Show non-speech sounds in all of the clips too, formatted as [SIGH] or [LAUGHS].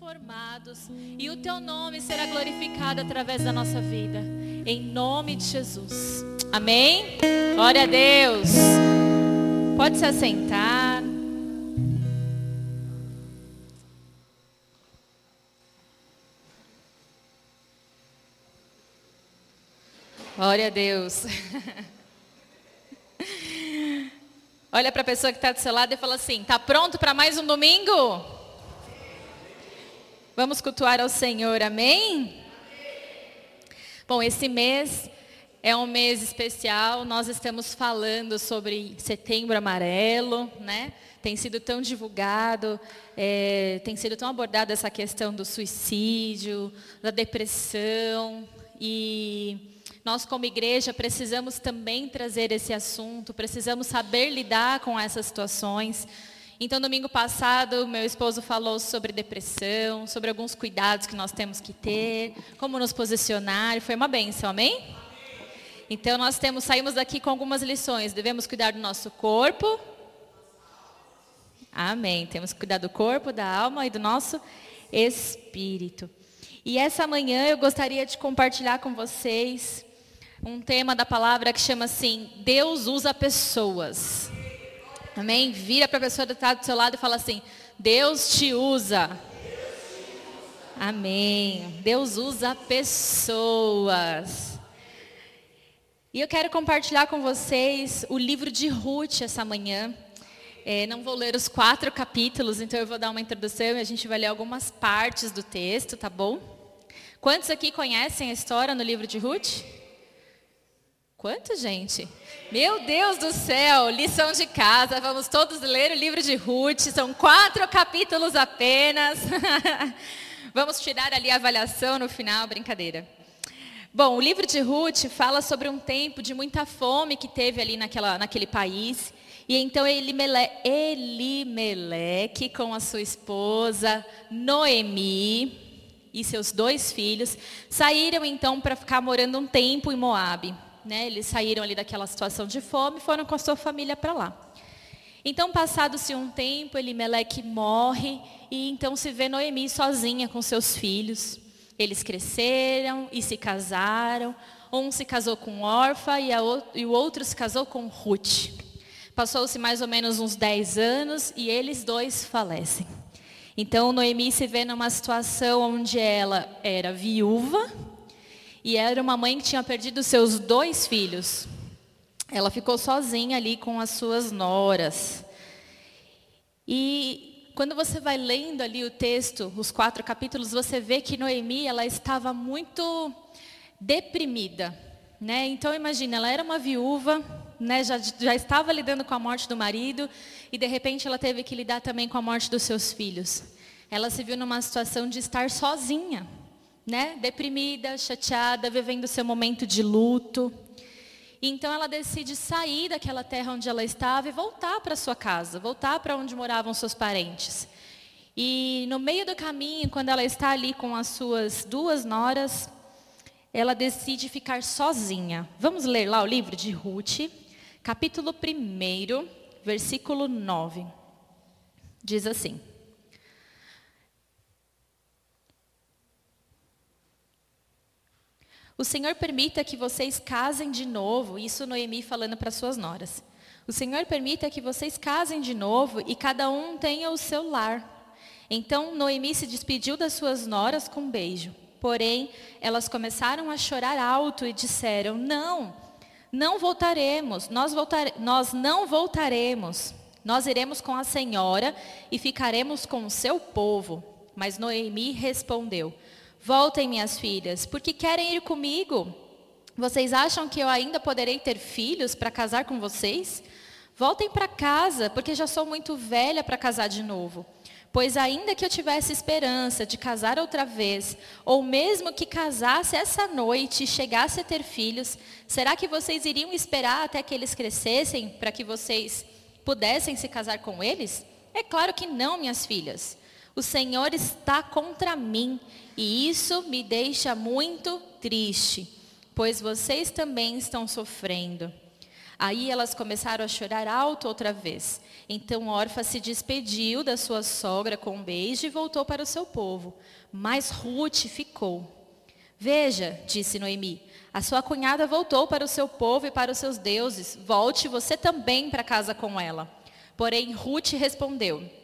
transformados e o teu nome será glorificado através da nossa vida. Em nome de Jesus. Amém? Glória a Deus. Pode se assentar. Glória a Deus. [LAUGHS] Olha para a pessoa que está do seu lado e fala assim: "Tá pronto para mais um domingo?" Vamos cultuar ao Senhor, amém? Bom, esse mês é um mês especial. Nós estamos falando sobre Setembro Amarelo, né? Tem sido tão divulgado, é, tem sido tão abordada essa questão do suicídio, da depressão e nós, como igreja, precisamos também trazer esse assunto, precisamos saber lidar com essas situações. Então, domingo passado, meu esposo falou sobre depressão, sobre alguns cuidados que nós temos que ter, como nos posicionar, foi uma benção, amém? Então, nós temos, saímos daqui com algumas lições. Devemos cuidar do nosso corpo. Amém. Temos que cuidar do corpo, da alma e do nosso espírito. E essa manhã eu gostaria de compartilhar com vocês um tema da palavra que chama assim: Deus usa pessoas. Amém? Vira para a pessoa que está do seu lado e fala assim: Deus te usa. Amém. Deus usa pessoas. E eu quero compartilhar com vocês o livro de Ruth essa manhã. É, não vou ler os quatro capítulos, então eu vou dar uma introdução e a gente vai ler algumas partes do texto, tá bom? Quantos aqui conhecem a história no livro de Ruth? Quanto, gente? Meu Deus do céu, lição de casa, vamos todos ler o livro de Ruth, são quatro capítulos apenas. [LAUGHS] vamos tirar ali a avaliação no final, brincadeira. Bom, o livro de Ruth fala sobre um tempo de muita fome que teve ali naquela, naquele país. E então Elimeleque, com a sua esposa Noemi e seus dois filhos, saíram então para ficar morando um tempo em Moabe né? Eles saíram ali daquela situação de fome e foram com a sua família para lá. Então, passado-se um tempo, Elimeleque morre e então se vê Noemi sozinha com seus filhos. Eles cresceram e se casaram. Um se casou com Orfa e, e o outro se casou com Ruth. Passou-se mais ou menos uns 10 anos e eles dois falecem. Então, Noemi se vê numa situação onde ela era viúva, e era uma mãe que tinha perdido seus dois filhos. Ela ficou sozinha ali com as suas noras. E quando você vai lendo ali o texto, os quatro capítulos, você vê que Noemi ela estava muito deprimida, né? Então imagina, ela era uma viúva, né? Já, já estava lidando com a morte do marido e de repente ela teve que lidar também com a morte dos seus filhos. Ela se viu numa situação de estar sozinha né, deprimida, chateada, vivendo seu momento de luto. Então ela decide sair daquela terra onde ela estava e voltar para sua casa, voltar para onde moravam seus parentes. E no meio do caminho, quando ela está ali com as suas duas noras, ela decide ficar sozinha. Vamos ler lá o livro de Ruth, capítulo 1, versículo 9. Diz assim: O Senhor permita que vocês casem de novo, isso Noemi falando para suas noras. O Senhor permita que vocês casem de novo e cada um tenha o seu lar. Então Noemi se despediu das suas noras com um beijo. Porém, elas começaram a chorar alto e disseram: Não, não voltaremos, nós, voltare nós não voltaremos. Nós iremos com a senhora e ficaremos com o seu povo. Mas Noemi respondeu: Voltem, minhas filhas, porque querem ir comigo. Vocês acham que eu ainda poderei ter filhos para casar com vocês? Voltem para casa, porque já sou muito velha para casar de novo. Pois ainda que eu tivesse esperança de casar outra vez, ou mesmo que casasse essa noite e chegasse a ter filhos, será que vocês iriam esperar até que eles crescessem para que vocês pudessem se casar com eles? É claro que não, minhas filhas. O Senhor está contra mim e isso me deixa muito triste, pois vocês também estão sofrendo. Aí elas começaram a chorar alto outra vez. Então Orfa se despediu da sua sogra com um beijo e voltou para o seu povo. Mas Ruth ficou. Veja, disse Noemi, a sua cunhada voltou para o seu povo e para os seus deuses. Volte você também para casa com ela. Porém, Ruth respondeu: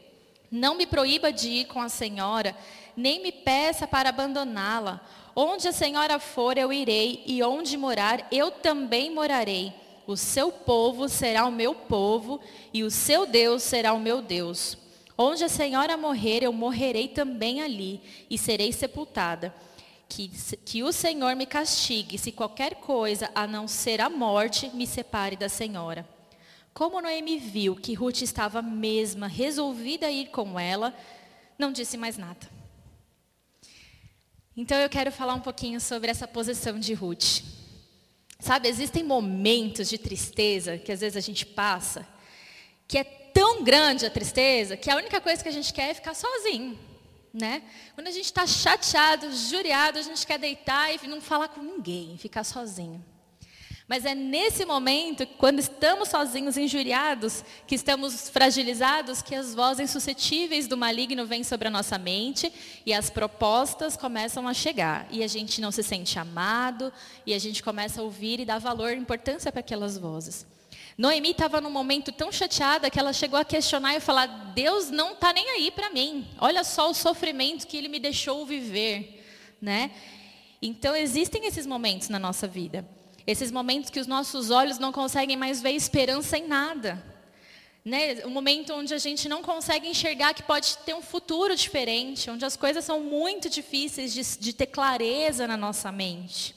Não me proíba de ir com a senhora, nem me peça para abandoná-la. Onde a senhora for, eu irei, e onde morar, eu também morarei. O seu povo será o meu povo, e o seu Deus será o meu Deus. Onde a senhora morrer, eu morrerei também ali, e serei sepultada que, que o Senhor me castigue se qualquer coisa a não ser a morte me separe da Senhora. Como Noemi viu que Ruth estava mesma resolvida a ir com ela, não disse mais nada. Então eu quero falar um pouquinho sobre essa posição de Ruth. Sabe, existem momentos de tristeza que às vezes a gente passa, que é tão grande a tristeza que a única coisa que a gente quer é ficar sozinho. Né? Quando a gente está chateado, juriado, a gente quer deitar e não falar com ninguém, ficar sozinho. Mas é nesse momento, quando estamos sozinhos, injuriados, que estamos fragilizados, que as vozes suscetíveis do maligno vêm sobre a nossa mente e as propostas começam a chegar. E a gente não se sente amado, e a gente começa a ouvir e dar valor, importância para aquelas vozes. Noemi estava num momento tão chateada que ela chegou a questionar e falar: Deus não está nem aí para mim. Olha só o sofrimento que Ele me deixou viver, né? Então existem esses momentos na nossa vida, esses momentos que os nossos olhos não conseguem mais ver esperança em nada, né? Um momento onde a gente não consegue enxergar que pode ter um futuro diferente, onde as coisas são muito difíceis de, de ter clareza na nossa mente.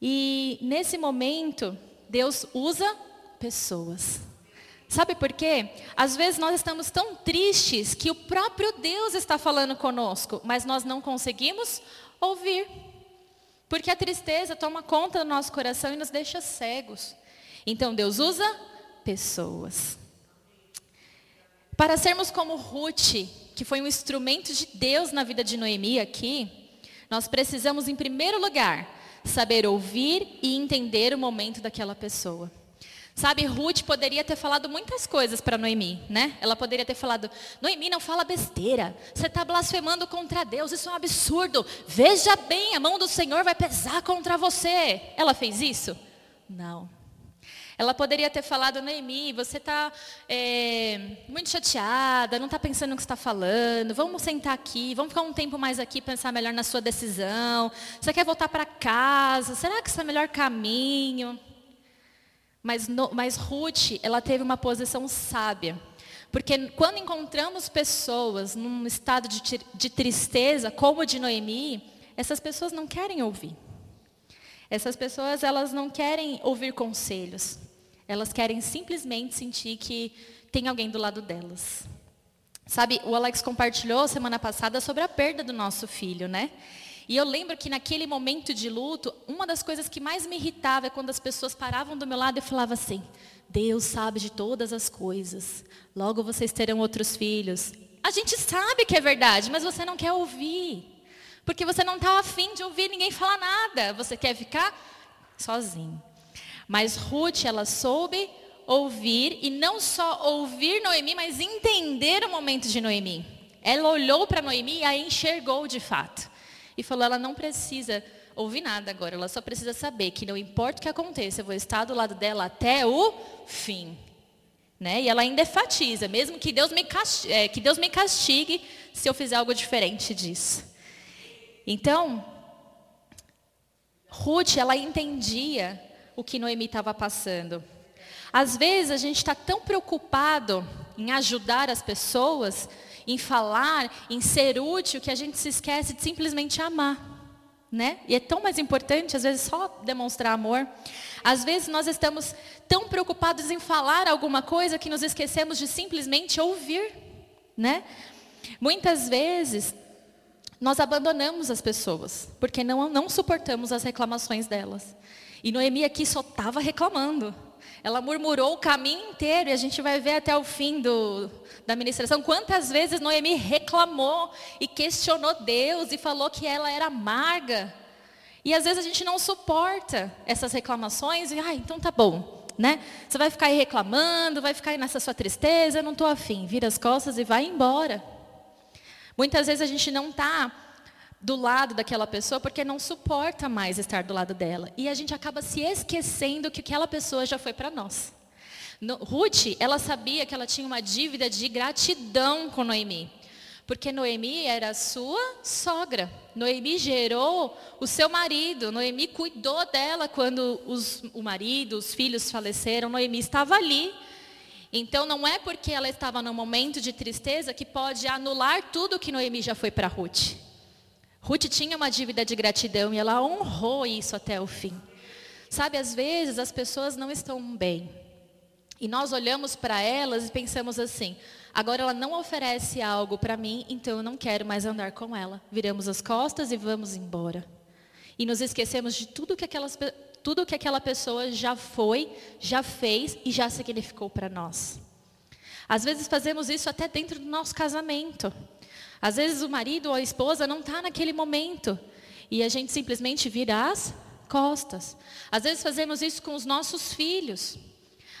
E nesse momento Deus usa pessoas. Sabe por quê? Às vezes nós estamos tão tristes que o próprio Deus está falando conosco, mas nós não conseguimos ouvir. Porque a tristeza toma conta do nosso coração e nos deixa cegos. Então Deus usa pessoas. Para sermos como Ruth, que foi um instrumento de Deus na vida de Noemi aqui, nós precisamos, em primeiro lugar, saber ouvir e entender o momento daquela pessoa. Sabe, Ruth poderia ter falado muitas coisas para Noemi, né? Ela poderia ter falado: Noemi, não fala besteira. Você está blasfemando contra Deus, isso é um absurdo. Veja bem, a mão do Senhor vai pesar contra você. Ela fez isso? Não. Ela poderia ter falado, Noemi, você está é, muito chateada, não está pensando no que está falando, vamos sentar aqui, vamos ficar um tempo mais aqui, pensar melhor na sua decisão. Você quer voltar para casa? Será que esse é o melhor caminho? Mas, no, mas Ruth, ela teve uma posição sábia. Porque quando encontramos pessoas num estado de, de tristeza, como o de Noemi, essas pessoas não querem ouvir. Essas pessoas, elas não querem ouvir conselhos. Elas querem simplesmente sentir que tem alguém do lado delas. Sabe, o Alex compartilhou semana passada sobre a perda do nosso filho, né? E eu lembro que naquele momento de luto, uma das coisas que mais me irritava é quando as pessoas paravam do meu lado e falavam assim: Deus sabe de todas as coisas, logo vocês terão outros filhos. A gente sabe que é verdade, mas você não quer ouvir. Porque você não está afim de ouvir ninguém falar nada. Você quer ficar sozinho. Mas Ruth, ela soube ouvir, e não só ouvir Noemi, mas entender o momento de Noemi. Ela olhou para Noemi e a enxergou de fato. E falou: ela não precisa ouvir nada agora, ela só precisa saber que não importa o que aconteça, eu vou estar do lado dela até o fim. Né? E ela ainda enfatiza, mesmo que Deus, me castigue, é, que Deus me castigue se eu fizer algo diferente disso. Então, Ruth, ela entendia o que Noemi estava passando. Às vezes a gente está tão preocupado em ajudar as pessoas, em falar, em ser útil, que a gente se esquece de simplesmente amar. Né? E é tão mais importante, às vezes, só demonstrar amor. Às vezes nós estamos tão preocupados em falar alguma coisa que nos esquecemos de simplesmente ouvir. Né? Muitas vezes nós abandonamos as pessoas, porque não, não suportamos as reclamações delas. E Noemi aqui só estava reclamando. Ela murmurou o caminho inteiro, e a gente vai ver até o fim do, da ministração quantas vezes Noemi reclamou e questionou Deus e falou que ela era amarga. E às vezes a gente não suporta essas reclamações e, ah, então tá bom, né? Você vai ficar aí reclamando, vai ficar aí nessa sua tristeza, não estou afim. Vira as costas e vai embora. Muitas vezes a gente não está do lado daquela pessoa porque não suporta mais estar do lado dela. E a gente acaba se esquecendo que aquela pessoa já foi para nós. No, Ruth, ela sabia que ela tinha uma dívida de gratidão com Noemi. Porque Noemi era sua sogra. Noemi gerou o seu marido. Noemi cuidou dela quando os, o marido, os filhos faleceram. Noemi estava ali. Então não é porque ela estava num momento de tristeza que pode anular tudo que Noemi já foi para Ruth. Ruth tinha uma dívida de gratidão e ela honrou isso até o fim. Sabe, às vezes as pessoas não estão bem. E nós olhamos para elas e pensamos assim: agora ela não oferece algo para mim, então eu não quero mais andar com ela. Viramos as costas e vamos embora. E nos esquecemos de tudo que, aquelas, tudo que aquela pessoa já foi, já fez e já significou para nós. Às vezes fazemos isso até dentro do nosso casamento. Às vezes o marido ou a esposa não está naquele momento. E a gente simplesmente vira as costas. Às vezes fazemos isso com os nossos filhos.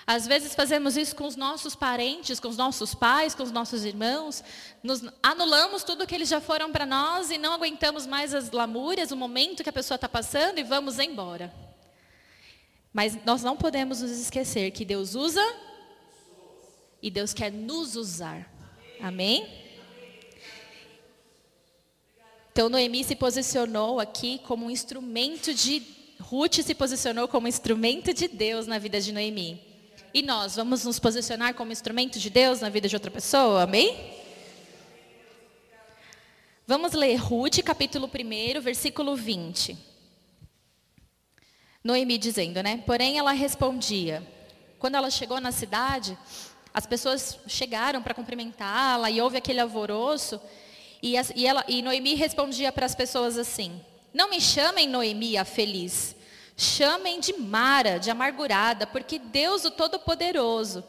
Às vezes fazemos isso com os nossos parentes, com os nossos pais, com os nossos irmãos. Nos anulamos tudo que eles já foram para nós e não aguentamos mais as lamúrias, o momento que a pessoa está passando e vamos embora. Mas nós não podemos nos esquecer que Deus usa e Deus quer nos usar. Amém? Então Noemi se posicionou aqui como um instrumento de Ruth se posicionou como instrumento de Deus na vida de Noemi. E nós vamos nos posicionar como instrumento de Deus na vida de outra pessoa, amém? Vamos ler Ruth, capítulo 1, versículo 20. Noemi dizendo, né? Porém ela respondia. Quando ela chegou na cidade, as pessoas chegaram para cumprimentá-la e houve aquele alvoroço. E, as, e, ela, e Noemi respondia para as pessoas assim: Não me chamem Noemi a feliz, Chamem de Mara, de amargurada, porque Deus, o Todo-Poderoso,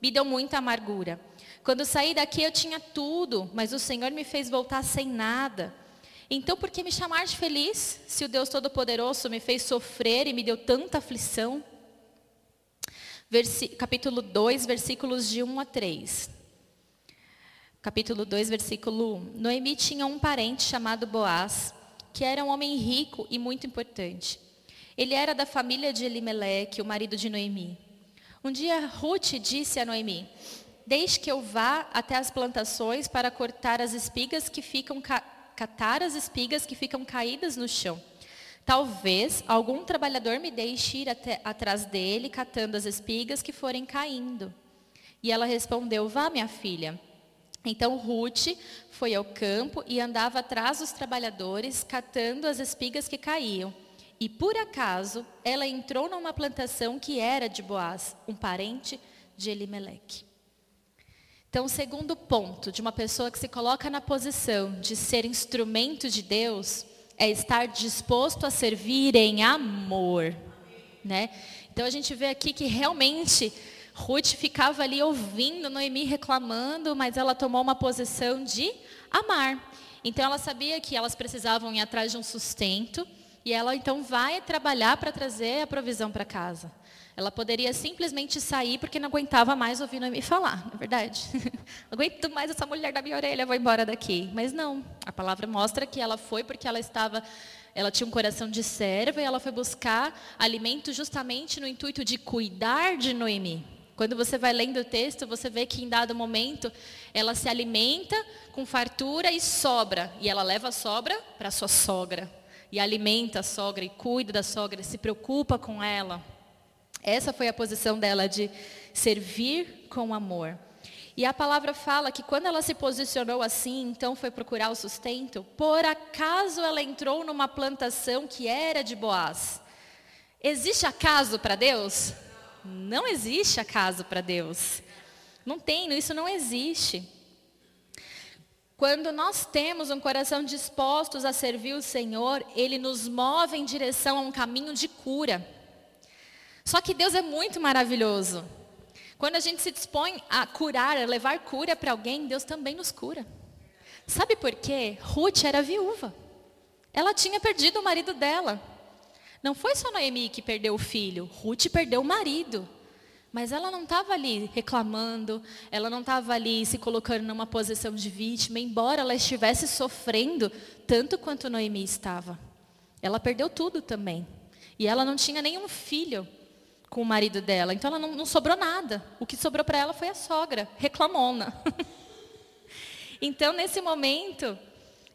me deu muita amargura. Quando saí daqui eu tinha tudo, mas o Senhor me fez voltar sem nada. Então, por que me chamar de feliz, se o Deus Todo-Poderoso me fez sofrer e me deu tanta aflição? Versi capítulo 2, versículos de 1 a 3. Capítulo 2, versículo 1. Noemi tinha um parente chamado Boaz, que era um homem rico e muito importante. Ele era da família de Elimeleque, o marido de Noemi. Um dia Ruth disse a Noemi: Deixe que eu vá até as plantações para cortar as espigas que ficam catar as espigas que ficam caídas no chão. Talvez algum trabalhador me deixe ir até, atrás dele, catando as espigas que forem caindo. E ela respondeu: Vá, minha filha. Então Ruth foi ao campo e andava atrás dos trabalhadores, catando as espigas que caíam. E por acaso, ela entrou numa plantação que era de Boaz, um parente de Elimeleque. Então, o segundo ponto de uma pessoa que se coloca na posição de ser instrumento de Deus é estar disposto a servir em amor, né? Então a gente vê aqui que realmente Ruth ficava ali ouvindo Noemi reclamando, mas ela tomou uma posição de amar. Então ela sabia que elas precisavam ir atrás de um sustento, e ela então vai trabalhar para trazer a provisão para casa. Ela poderia simplesmente sair porque não aguentava mais ouvir me falar, não é verdade? Não [LAUGHS] aguento mais essa mulher da minha orelha, vou embora daqui. Mas não, a palavra mostra que ela foi porque ela estava, ela tinha um coração de serva e ela foi buscar alimento justamente no intuito de cuidar de Noemi. Quando você vai lendo o texto, você vê que em dado momento ela se alimenta com fartura e sobra, e ela leva a sobra para sua sogra e alimenta a sogra e cuida da sogra, se preocupa com ela. Essa foi a posição dela de servir com amor. E a palavra fala que quando ela se posicionou assim, então foi procurar o sustento, por acaso ela entrou numa plantação que era de Boaz. Existe acaso para Deus? Não existe acaso para Deus. Não tem, isso não existe. Quando nós temos um coração dispostos a servir o Senhor, Ele nos move em direção a um caminho de cura. Só que Deus é muito maravilhoso. Quando a gente se dispõe a curar, a levar cura para alguém, Deus também nos cura. Sabe por quê? Ruth era viúva. Ela tinha perdido o marido dela. Não foi só Noemi que perdeu o filho, Ruth perdeu o marido. Mas ela não estava ali reclamando, ela não estava ali se colocando numa posição de vítima, embora ela estivesse sofrendo tanto quanto Noemi estava. Ela perdeu tudo também. E ela não tinha nenhum filho com o marido dela, então ela não, não sobrou nada. O que sobrou para ela foi a sogra, reclamona. [LAUGHS] então, nesse momento,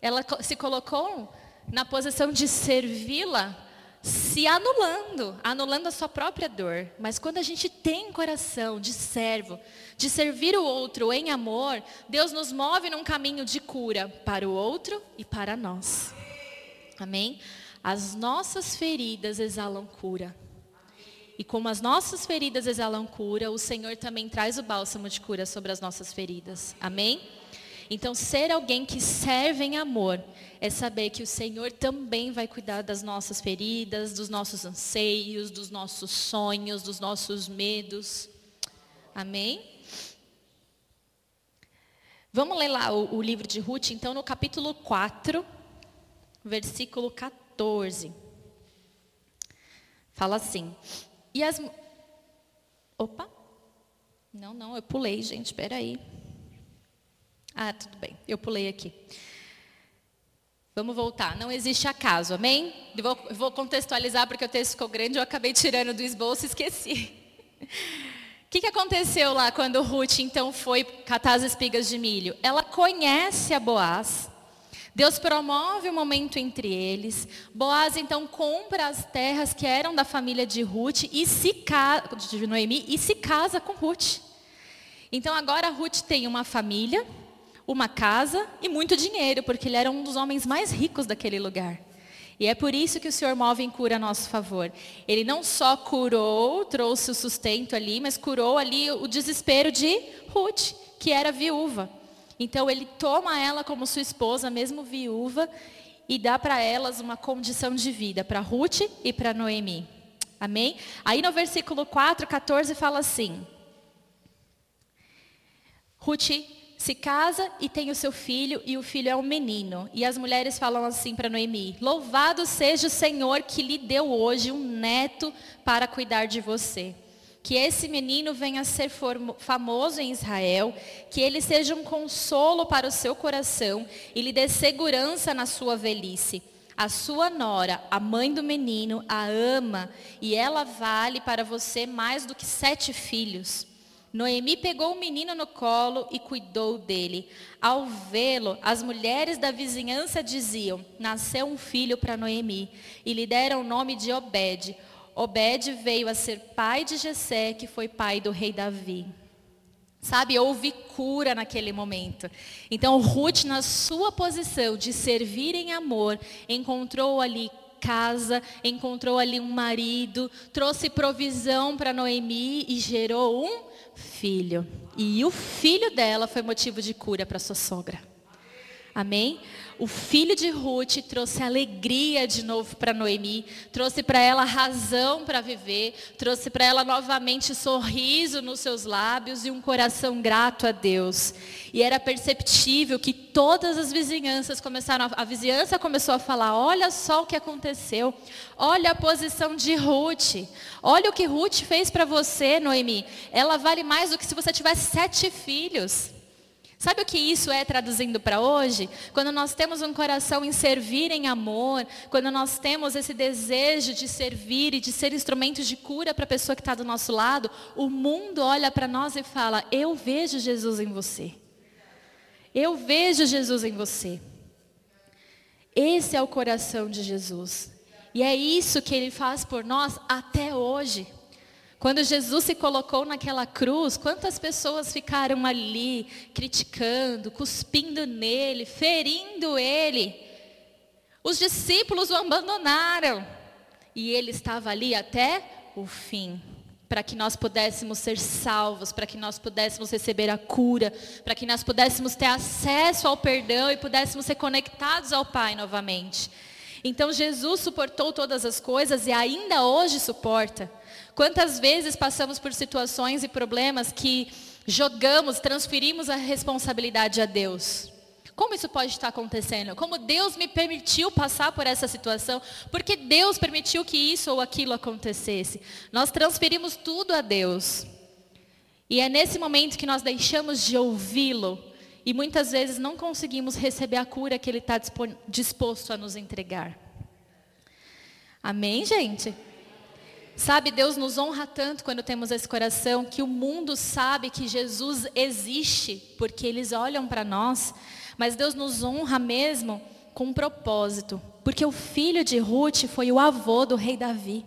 ela se colocou na posição de servi-la se anulando, anulando a sua própria dor. Mas quando a gente tem coração de servo, de servir o outro em amor, Deus nos move num caminho de cura para o outro e para nós. Amém? As nossas feridas exalam cura. E como as nossas feridas exalam cura, o Senhor também traz o bálsamo de cura sobre as nossas feridas. Amém? Então, ser alguém que serve em amor é saber que o Senhor também vai cuidar das nossas feridas, dos nossos anseios, dos nossos sonhos, dos nossos medos. Amém? Vamos ler lá o, o livro de Ruth, então, no capítulo 4, versículo 14. Fala assim. E as. Opa! Não, não, eu pulei, gente, espera aí. Ah, tudo bem, eu pulei aqui. Vamos voltar. Não existe acaso, amém? Eu vou, eu vou contextualizar porque o texto ficou grande, eu acabei tirando do esboço e esqueci. O [LAUGHS] que, que aconteceu lá quando Ruth então foi catar as espigas de milho? Ela conhece a Boaz. Deus promove o momento entre eles. Boaz então compra as terras que eram da família de Ruth e se de Noemi e se casa com Ruth. Então agora Ruth tem uma família, uma casa e muito dinheiro, porque ele era um dos homens mais ricos daquele lugar. E é por isso que o Senhor move em cura a nosso favor. Ele não só curou, trouxe o sustento ali, mas curou ali o desespero de Ruth, que era viúva. Então ele toma ela como sua esposa, mesmo viúva, e dá para elas uma condição de vida, para Ruth e para Noemi. Amém? Aí no versículo 4, 14 fala assim: Ruth se casa e tem o seu filho, e o filho é um menino. E as mulheres falam assim para Noemi: Louvado seja o Senhor que lhe deu hoje um neto para cuidar de você. Que esse menino venha a ser famoso em Israel, que ele seja um consolo para o seu coração e lhe dê segurança na sua velhice. A sua nora, a mãe do menino, a ama e ela vale para você mais do que sete filhos. Noemi pegou o menino no colo e cuidou dele. Ao vê-lo, as mulheres da vizinhança diziam: Nasceu um filho para Noemi. E lhe deram o nome de Obed. Obed veio a ser pai de Jessé, que foi pai do rei Davi. Sabe, houve cura naquele momento. Então, Ruth, na sua posição de servir em amor, encontrou ali casa, encontrou ali um marido, trouxe provisão para Noemi e gerou um filho. E o filho dela foi motivo de cura para sua sogra. Amém? O filho de Ruth trouxe alegria de novo para Noemi, trouxe para ela razão para viver, trouxe para ela novamente sorriso nos seus lábios e um coração grato a Deus. E era perceptível que todas as vizinhanças começaram, a, a vizinhança começou a falar: olha só o que aconteceu, olha a posição de Ruth, olha o que Ruth fez para você, Noemi. Ela vale mais do que se você tivesse sete filhos. Sabe o que isso é traduzindo para hoje? Quando nós temos um coração em servir em amor, quando nós temos esse desejo de servir e de ser instrumentos de cura para a pessoa que está do nosso lado, o mundo olha para nós e fala: Eu vejo Jesus em você. Eu vejo Jesus em você. Esse é o coração de Jesus. E é isso que ele faz por nós até hoje. Quando Jesus se colocou naquela cruz, quantas pessoas ficaram ali criticando, cuspindo nele, ferindo ele? Os discípulos o abandonaram. E ele estava ali até o fim, para que nós pudéssemos ser salvos, para que nós pudéssemos receber a cura, para que nós pudéssemos ter acesso ao perdão e pudéssemos ser conectados ao Pai novamente. Então Jesus suportou todas as coisas e ainda hoje suporta. Quantas vezes passamos por situações e problemas que jogamos, transferimos a responsabilidade a Deus? Como isso pode estar acontecendo? Como Deus me permitiu passar por essa situação? Porque Deus permitiu que isso ou aquilo acontecesse? Nós transferimos tudo a Deus. E é nesse momento que nós deixamos de ouvi-lo e muitas vezes não conseguimos receber a cura que ele está disposto a nos entregar. Amém, gente? Sabe, Deus nos honra tanto quando temos esse coração que o mundo sabe que Jesus existe, porque eles olham para nós, mas Deus nos honra mesmo com um propósito, porque o filho de Ruth foi o avô do rei Davi.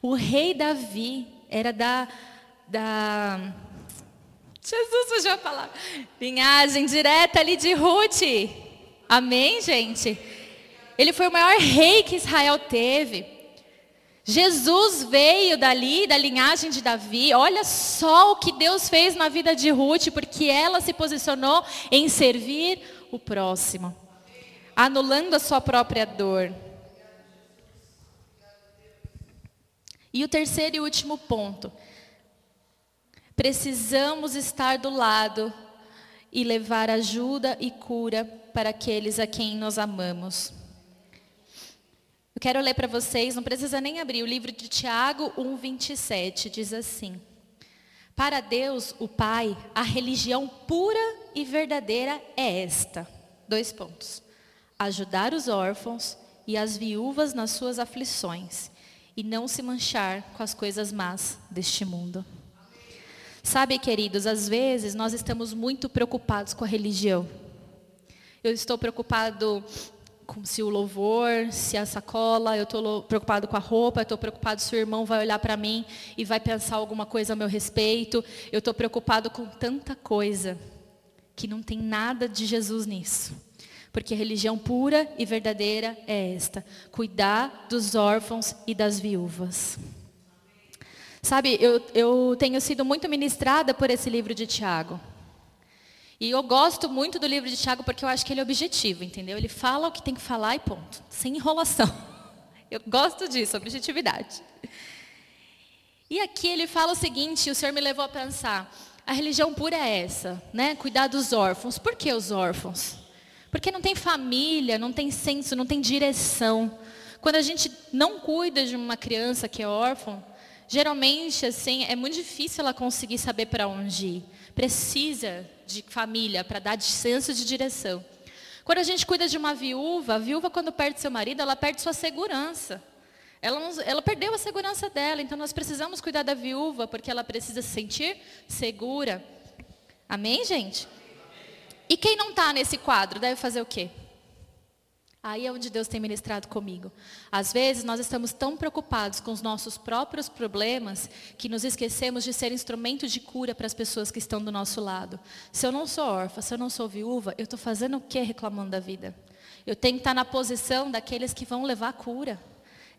O rei Davi era da, da Jesus fugiu a palavra. Linhagem direta ali de Ruth. Amém, gente? Ele foi o maior rei que Israel teve. Jesus veio dali, da linhagem de Davi. Olha só o que Deus fez na vida de Ruth, porque ela se posicionou em servir o próximo, anulando a sua própria dor. E o terceiro e último ponto. Precisamos estar do lado e levar ajuda e cura para aqueles a quem nós amamos. Eu quero ler para vocês, não precisa nem abrir, o livro de Tiago 1:27 diz assim: Para Deus, o Pai, a religião pura e verdadeira é esta. Dois pontos. Ajudar os órfãos e as viúvas nas suas aflições e não se manchar com as coisas más deste mundo. Sabe, queridos, às vezes nós estamos muito preocupados com a religião. Eu estou preocupado se o louvor, se a sacola, eu estou preocupado com a roupa, eu estou preocupado se o irmão vai olhar para mim e vai pensar alguma coisa a meu respeito. Eu estou preocupado com tanta coisa que não tem nada de Jesus nisso. Porque a religião pura e verdadeira é esta: cuidar dos órfãos e das viúvas. Sabe, eu, eu tenho sido muito ministrada por esse livro de Tiago. E eu gosto muito do livro de Tiago porque eu acho que ele é objetivo, entendeu? Ele fala o que tem que falar e ponto, sem enrolação. [LAUGHS] Eu gosto disso, objetividade. E aqui ele fala o seguinte, o Senhor me levou a pensar, a religião pura é essa, né? Cuidar dos órfãos. Por que os órfãos? Porque não tem família, não tem senso, não tem direção. Quando a gente não cuida de uma criança que é órfã, geralmente assim é muito difícil ela conseguir saber para onde ir. Precisa de família para dar senso de direção. Quando a gente cuida de uma viúva, a viúva quando perde seu marido, ela perde sua segurança. Ela, ela, perdeu a segurança dela, então nós precisamos cuidar da viúva, porque ela precisa se sentir segura. Amém, gente? E quem não está nesse quadro deve fazer o quê? Aí é onde Deus tem ministrado comigo. Às vezes nós estamos tão preocupados com os nossos próprios problemas que nos esquecemos de ser instrumento de cura para as pessoas que estão do nosso lado. Se eu não sou órfã, se eu não sou viúva, eu estou fazendo o que reclamando da vida? Eu tenho que estar na posição daqueles que vão levar cura.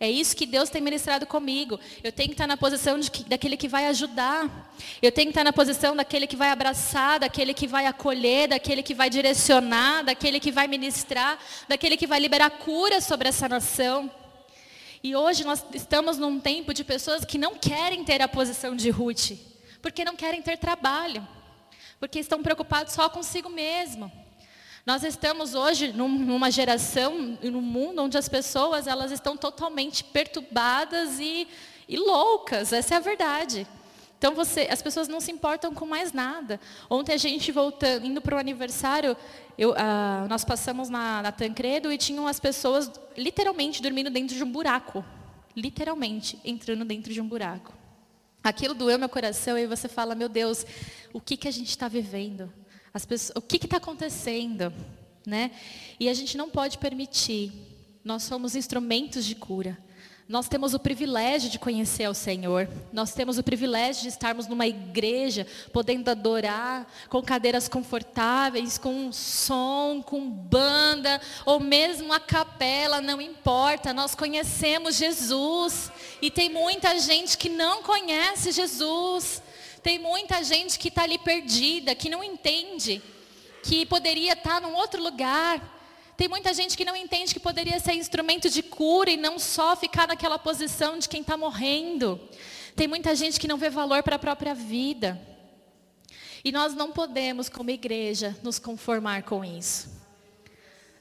É isso que Deus tem ministrado comigo. Eu tenho que estar na posição daquele que vai ajudar. Eu tenho que estar na posição daquele que vai abraçar, daquele que vai acolher, daquele que vai direcionar, daquele que vai ministrar, daquele que vai liberar cura sobre essa nação. E hoje nós estamos num tempo de pessoas que não querem ter a posição de Ruth, porque não querem ter trabalho, porque estão preocupados só consigo mesmo. Nós estamos hoje numa geração, num mundo onde as pessoas elas estão totalmente perturbadas e, e loucas, essa é a verdade. Então você, as pessoas não se importam com mais nada. Ontem a gente voltando, indo para o aniversário, eu, ah, nós passamos na, na Tancredo e tinham as pessoas literalmente dormindo dentro de um buraco. Literalmente, entrando dentro de um buraco. Aquilo doeu meu coração e você fala, meu Deus, o que, que a gente está vivendo? Pessoas, o que está acontecendo? Né? E a gente não pode permitir. Nós somos instrumentos de cura. Nós temos o privilégio de conhecer o Senhor. Nós temos o privilégio de estarmos numa igreja, podendo adorar, com cadeiras confortáveis, com som, com banda, ou mesmo a capela, não importa. Nós conhecemos Jesus. E tem muita gente que não conhece Jesus. Tem muita gente que está ali perdida, que não entende que poderia estar tá num outro lugar. Tem muita gente que não entende que poderia ser instrumento de cura e não só ficar naquela posição de quem está morrendo. Tem muita gente que não vê valor para a própria vida. E nós não podemos, como igreja, nos conformar com isso.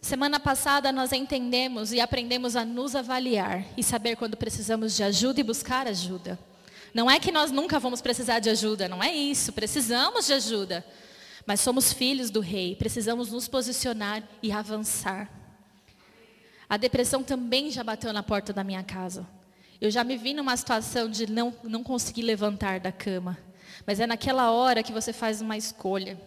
Semana passada nós entendemos e aprendemos a nos avaliar e saber quando precisamos de ajuda e buscar ajuda. Não é que nós nunca vamos precisar de ajuda, não é isso. Precisamos de ajuda. Mas somos filhos do rei, precisamos nos posicionar e avançar. A depressão também já bateu na porta da minha casa. Eu já me vi numa situação de não, não conseguir levantar da cama. Mas é naquela hora que você faz uma escolha.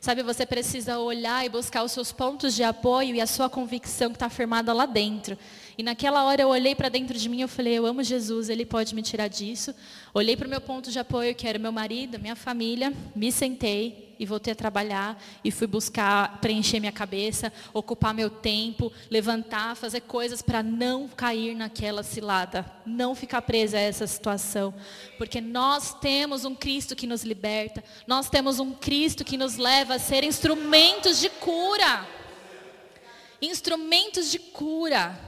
Sabe, você precisa olhar e buscar os seus pontos de apoio e a sua convicção que está firmada lá dentro. E naquela hora eu olhei para dentro de mim e falei, eu amo Jesus, Ele pode me tirar disso. Olhei para o meu ponto de apoio, que era meu marido, minha família, me sentei e voltei a trabalhar e fui buscar preencher minha cabeça, ocupar meu tempo, levantar, fazer coisas para não cair naquela cilada, não ficar presa a essa situação, porque nós temos um Cristo que nos liberta, nós temos um Cristo que nos leva a ser instrumentos de cura. Instrumentos de cura.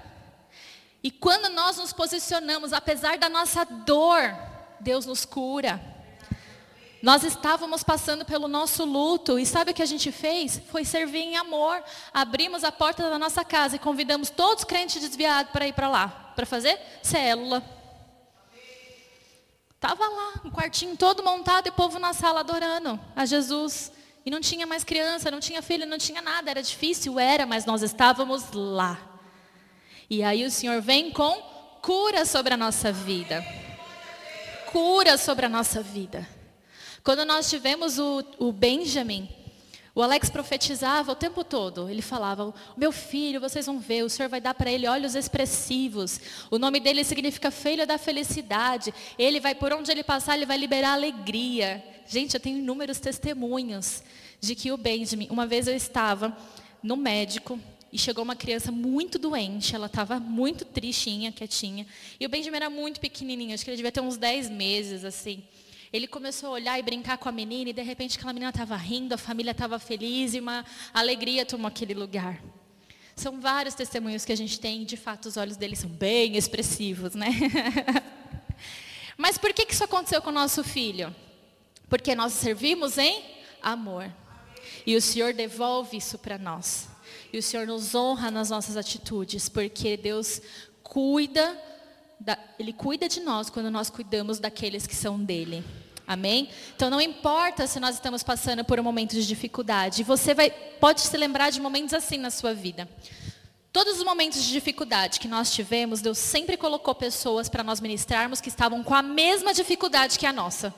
E quando nós nos posicionamos, apesar da nossa dor, Deus nos cura. Nós estávamos passando pelo nosso luto e sabe o que a gente fez? Foi servir em amor. Abrimos a porta da nossa casa e convidamos todos os crentes desviados para ir para lá, para fazer célula. Estava lá, um quartinho todo montado e o povo na sala adorando a Jesus. E não tinha mais criança, não tinha filho, não tinha nada. Era difícil, era, mas nós estávamos lá. E aí o Senhor vem com cura sobre a nossa vida. Cura sobre a nossa vida. Quando nós tivemos o, o Benjamin, o Alex profetizava o tempo todo. Ele falava: Meu filho, vocês vão ver, o Senhor vai dar para ele olhos expressivos. O nome dele significa filho da felicidade. Ele vai, por onde ele passar, ele vai liberar alegria. Gente, eu tenho inúmeros testemunhos de que o Benjamin, uma vez eu estava no médico, e chegou uma criança muito doente, ela estava muito tristinha, quietinha. E o Benjamin era muito pequenininho, acho que ele devia ter uns 10 meses, assim. Ele começou a olhar e brincar com a menina, e de repente aquela menina estava rindo, a família estava feliz, e uma alegria tomou aquele lugar. São vários testemunhos que a gente tem, de fato os olhos dele são bem expressivos, né? [LAUGHS] Mas por que isso aconteceu com o nosso filho? Porque nós servimos em amor. E o Senhor devolve isso para nós. E o Senhor nos honra nas nossas atitudes, porque Deus cuida, da, Ele cuida de nós quando nós cuidamos daqueles que são dele. Amém? Então não importa se nós estamos passando por um momento de dificuldade, você vai, pode se lembrar de momentos assim na sua vida. Todos os momentos de dificuldade que nós tivemos, Deus sempre colocou pessoas para nós ministrarmos que estavam com a mesma dificuldade que a nossa.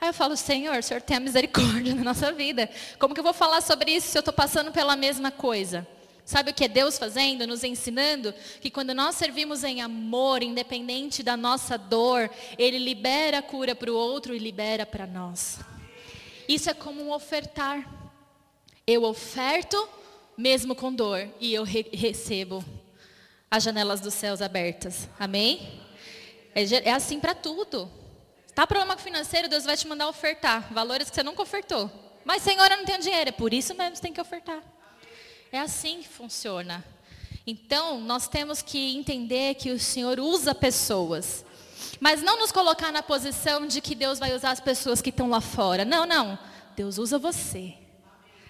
Aí eu falo, Senhor, o Senhor tem a misericórdia na nossa vida. Como que eu vou falar sobre isso se eu estou passando pela mesma coisa? Sabe o que é Deus fazendo? Nos ensinando que quando nós servimos em amor, independente da nossa dor, Ele libera a cura para o outro e libera para nós. Isso é como um ofertar. Eu oferto mesmo com dor e eu re recebo as janelas dos céus abertas. Amém? É, é assim para tudo. Tá problema financeiro, Deus vai te mandar ofertar valores que você nunca ofertou. Mas, Senhor, eu não tenho dinheiro. É por isso mesmo que tem que ofertar. É assim que funciona. Então, nós temos que entender que o Senhor usa pessoas. Mas não nos colocar na posição de que Deus vai usar as pessoas que estão lá fora. Não, não. Deus usa você.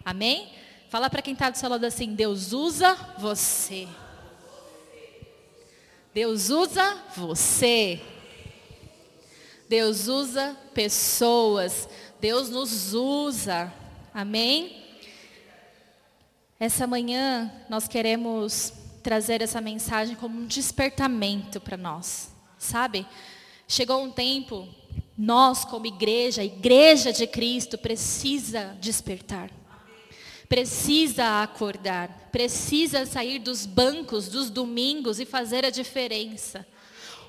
Amém? Fala para quem está do seu lado assim: Deus usa você. Deus usa você. Deus usa pessoas. Deus nos usa. Amém? Essa manhã nós queremos trazer essa mensagem como um despertamento para nós. Sabe? Chegou um tempo, nós como igreja, a igreja de Cristo precisa despertar. Precisa acordar, precisa sair dos bancos dos domingos e fazer a diferença.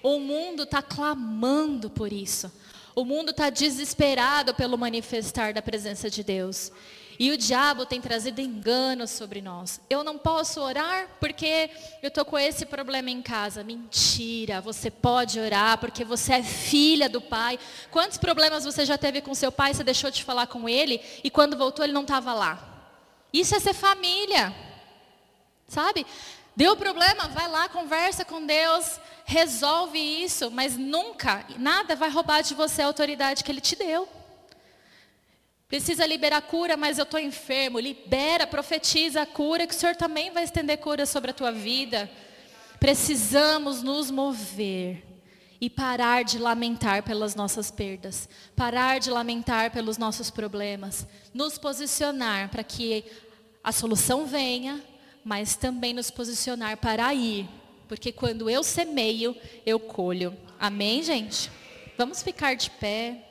O mundo está clamando por isso. O mundo está desesperado pelo manifestar da presença de Deus. E o diabo tem trazido engano sobre nós. Eu não posso orar porque eu estou com esse problema em casa. Mentira, você pode orar porque você é filha do pai. Quantos problemas você já teve com seu pai, você deixou de falar com ele e quando voltou ele não estava lá? Isso é ser família. Sabe? Deu problema, vai lá, conversa com Deus, resolve isso, mas nunca, nada vai roubar de você a autoridade que Ele te deu. Precisa liberar cura, mas eu estou enfermo. Libera, profetiza a cura, que o Senhor também vai estender cura sobre a tua vida. Precisamos nos mover e parar de lamentar pelas nossas perdas, parar de lamentar pelos nossos problemas, nos posicionar para que a solução venha, mas também nos posicionar para ir, porque quando eu semeio, eu colho. Amém, gente? Vamos ficar de pé.